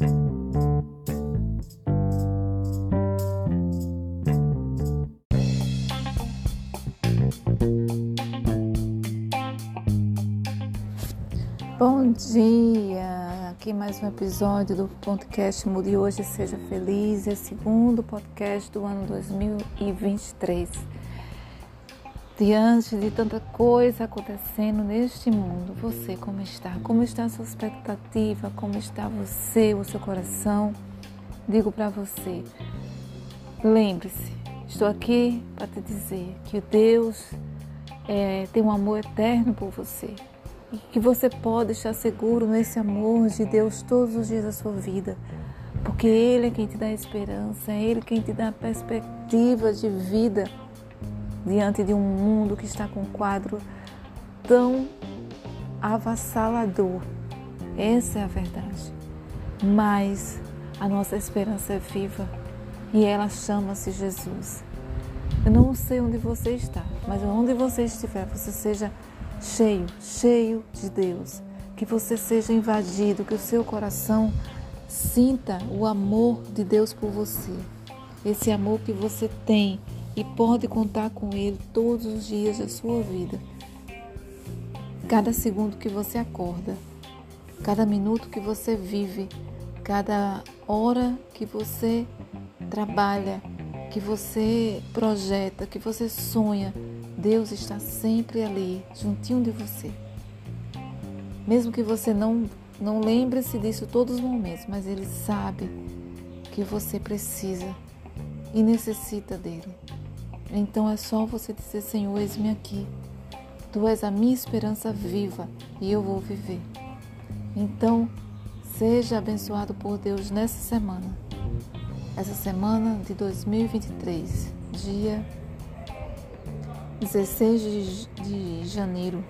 Bom dia! Aqui mais um episódio do podcast Mude Hoje Seja Feliz, é o segundo podcast do ano 2023. Diante de tanta coisa acontecendo neste mundo, você como está? Como está a sua expectativa? Como está você, o seu coração? Digo para você, lembre-se, estou aqui para te dizer que Deus é, tem um amor eterno por você e que você pode estar seguro nesse amor de Deus todos os dias da sua vida, porque Ele é quem te dá esperança, é Ele quem te dá perspectiva de vida diante de um mundo que está com um quadro tão avassalador. Essa é a verdade. Mas a nossa esperança é viva e ela chama-se Jesus. Eu não sei onde você está, mas onde você estiver, você seja cheio, cheio de Deus. Que você seja invadido, que o seu coração sinta o amor de Deus por você. Esse amor que você tem e pode contar com ele todos os dias da sua vida. Cada segundo que você acorda, cada minuto que você vive, cada hora que você trabalha, que você projeta, que você sonha, Deus está sempre ali, juntinho de você. Mesmo que você não, não lembre-se disso todos os momentos, mas Ele sabe que você precisa e necessita dele. Então é só você dizer: Senhor, eis-me aqui. Tu és a minha esperança viva e eu vou viver. Então, seja abençoado por Deus nessa semana. Essa semana de 2023, dia 16 de, de janeiro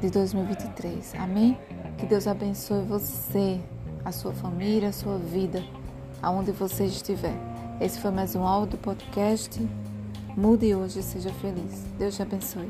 de 2023. Amém? Que Deus abençoe você, a sua família, a sua vida, aonde você estiver. Esse foi mais um áudio podcast. Mude hoje, seja feliz. Deus te abençoe.